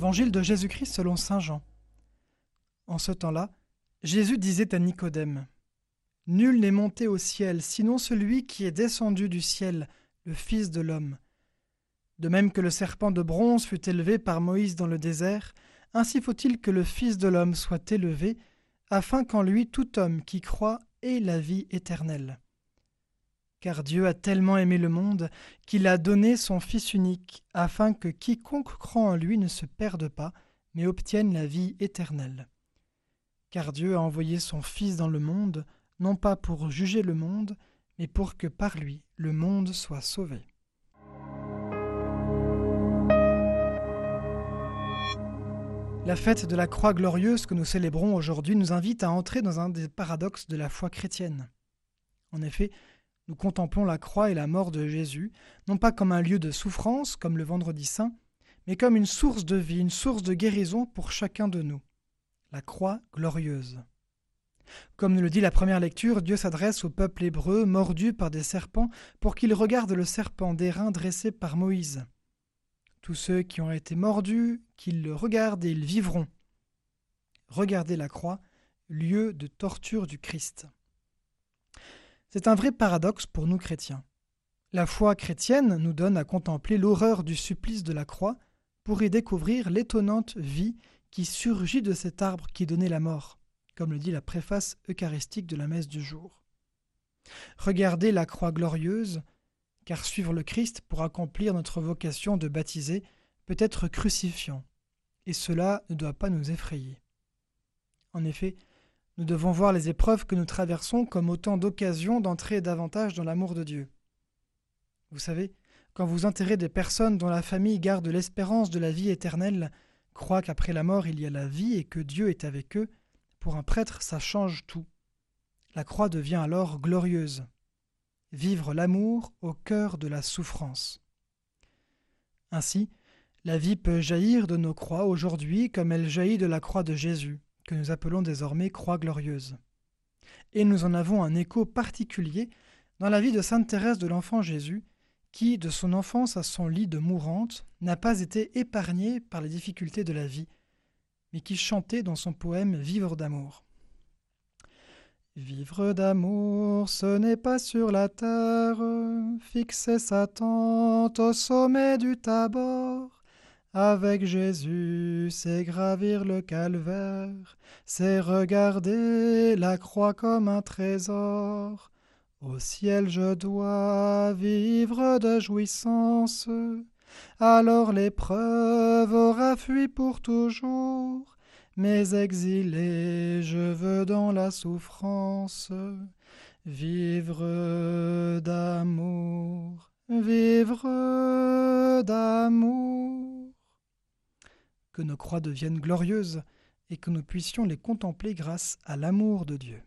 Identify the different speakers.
Speaker 1: Évangile de Jésus-Christ selon Saint Jean. En ce temps-là, Jésus disait à Nicodème Nul n'est monté au ciel, sinon celui qui est descendu du ciel, le Fils de l'homme. De même que le serpent de bronze fut élevé par Moïse dans le désert, ainsi faut-il que le Fils de l'homme soit élevé, afin qu'en lui tout homme qui croit ait la vie éternelle. Car Dieu a tellement aimé le monde qu'il a donné son Fils unique, afin que quiconque croit en lui ne se perde pas, mais obtienne la vie éternelle. Car Dieu a envoyé son Fils dans le monde, non pas pour juger le monde, mais pour que par lui le monde soit sauvé. La fête de la croix glorieuse que nous célébrons aujourd'hui nous invite à entrer dans un des paradoxes de la foi chrétienne. En effet, nous contemplons la croix et la mort de Jésus, non pas comme un lieu de souffrance, comme le vendredi saint, mais comme une source de vie, une source de guérison pour chacun de nous. La croix glorieuse. Comme nous le dit la première lecture, Dieu s'adresse au peuple hébreu mordu par des serpents pour qu'il regarde le serpent d'airain dressé par Moïse. Tous ceux qui ont été mordus, qu'ils le regardent et ils vivront. Regardez la croix, lieu de torture du Christ. C'est un vrai paradoxe pour nous chrétiens. La foi chrétienne nous donne à contempler l'horreur du supplice de la croix pour y découvrir l'étonnante vie qui surgit de cet arbre qui donnait la mort comme le dit la préface eucharistique de la messe du jour. Regardez la croix glorieuse, car suivre le Christ pour accomplir notre vocation de baptiser peut être crucifiant, et cela ne doit pas nous effrayer. En effet, nous devons voir les épreuves que nous traversons comme autant d'occasions d'entrer davantage dans l'amour de Dieu. Vous savez, quand vous enterrez des personnes dont la famille garde l'espérance de la vie éternelle, croit qu'après la mort il y a la vie et que Dieu est avec eux, pour un prêtre, ça change tout. La croix devient alors glorieuse. Vivre l'amour au cœur de la souffrance. Ainsi, la vie peut jaillir de nos croix aujourd'hui comme elle jaillit de la croix de Jésus, que nous appelons désormais croix glorieuse. Et nous en avons un écho particulier dans la vie de Sainte Thérèse de l'Enfant Jésus, qui, de son enfance à son lit de mourante, n'a pas été épargnée par les difficultés de la vie, mais qui chantait dans son poème Vivre d'amour. Vivre d'amour, ce n'est pas sur la terre, fixer sa tente au sommet du Tabor. Avec Jésus, c'est gravir le calvaire, c'est regarder la croix comme un trésor. Au ciel je dois vivre de jouissance, alors l'épreuve aura fui pour toujours. Mais exilé, je veux dans la souffrance vivre d'amour, vivre d'amour. Que nos croix deviennent glorieuses et que nous puissions les contempler grâce à l'amour de Dieu.